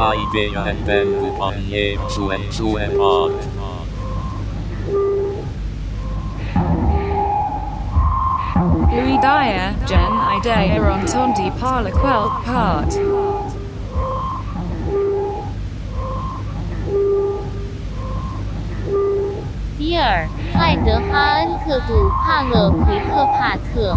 Ideea pentru pamiențu en suemat. Lui dia, Jen, idea ontondi parla quel part. Dear. 爱德哈恩特杜帕勒奎克帕特。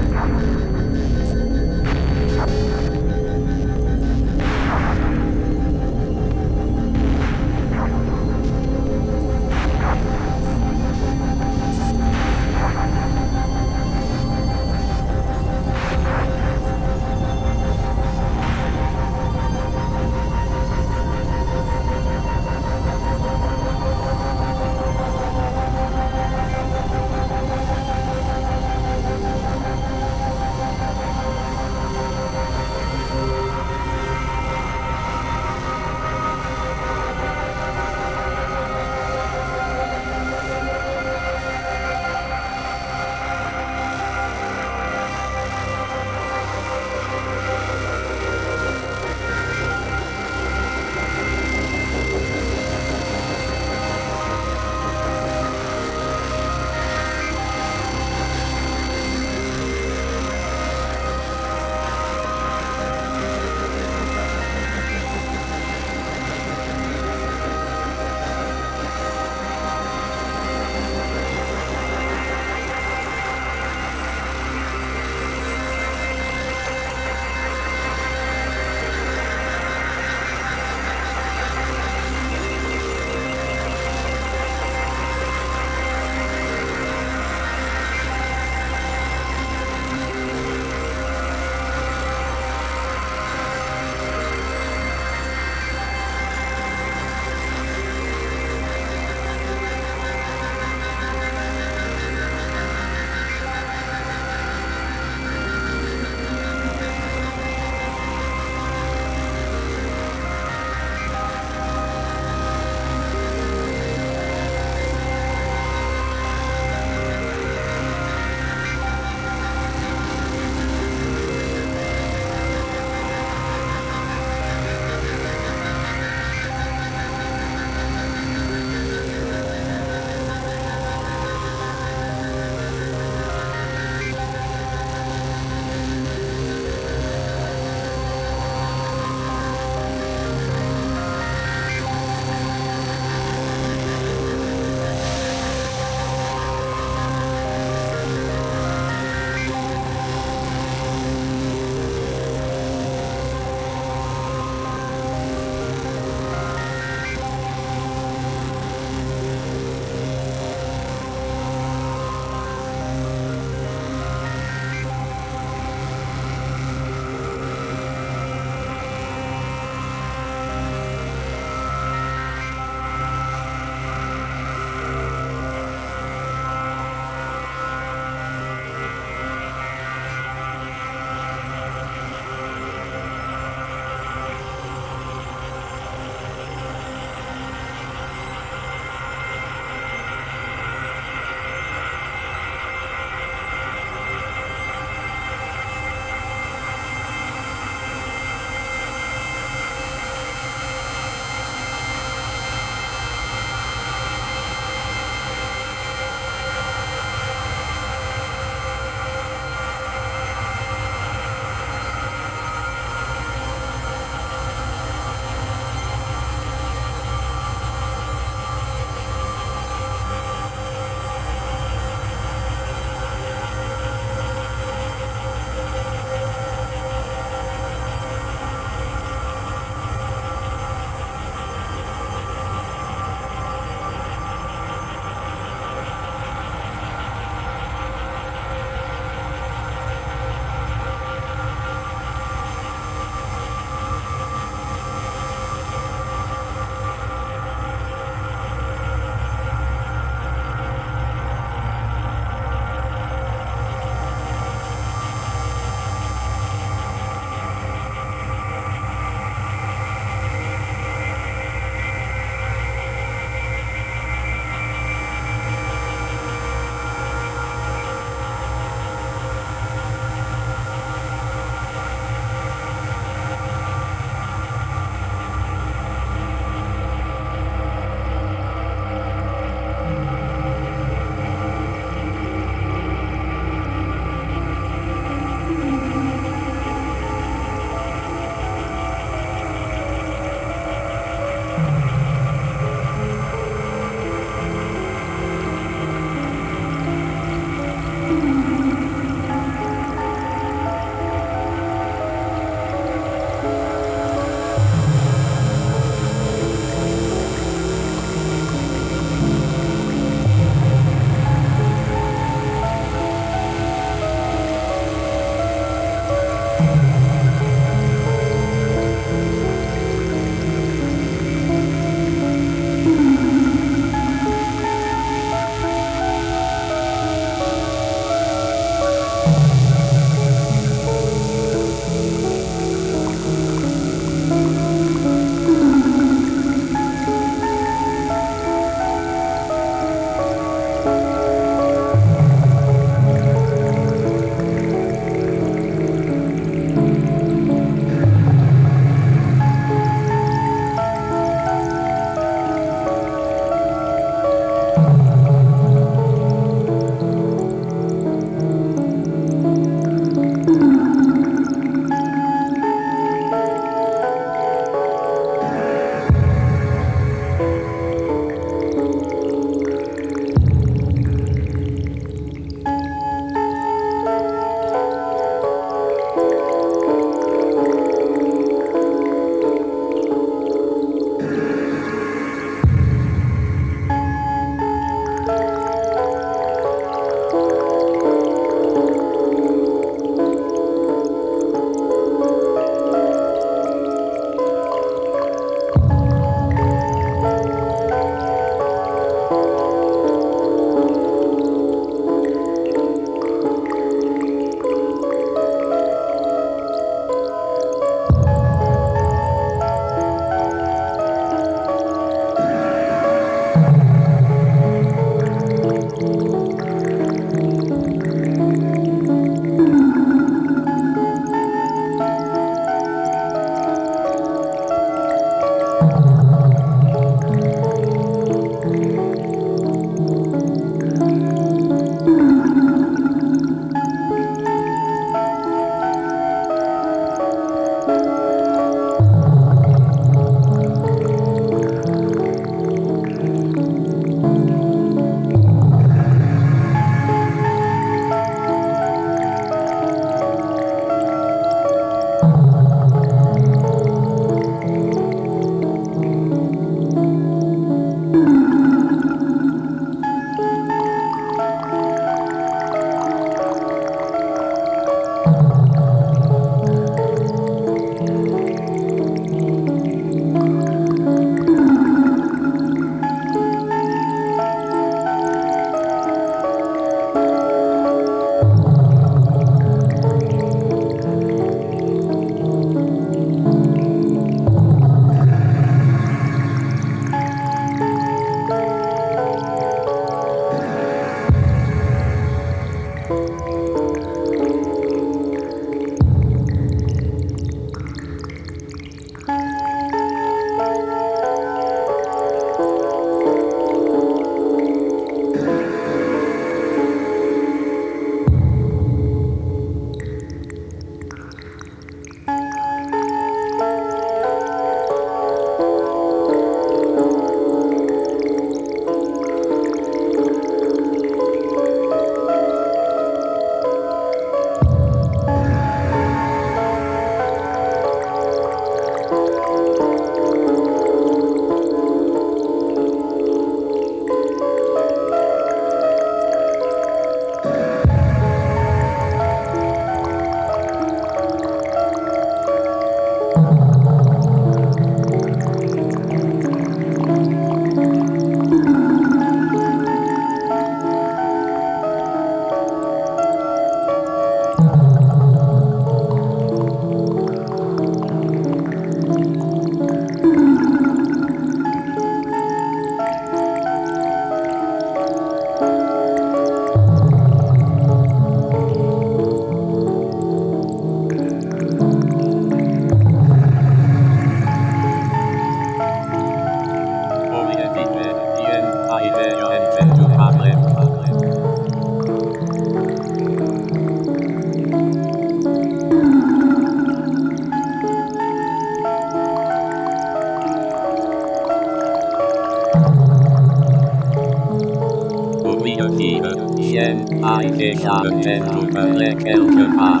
examen numele quelquevar.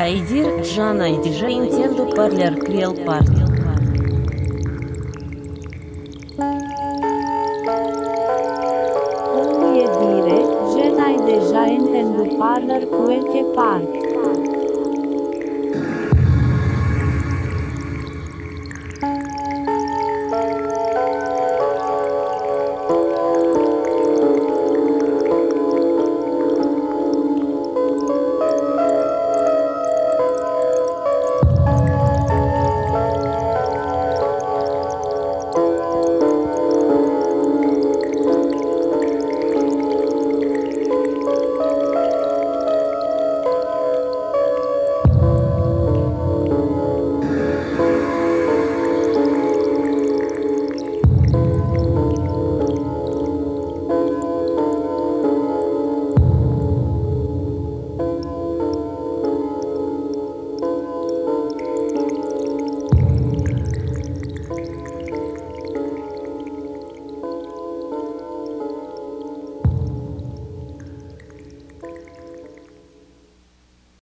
Айдир Джана и диджей Nintendo Parler Крел Парк.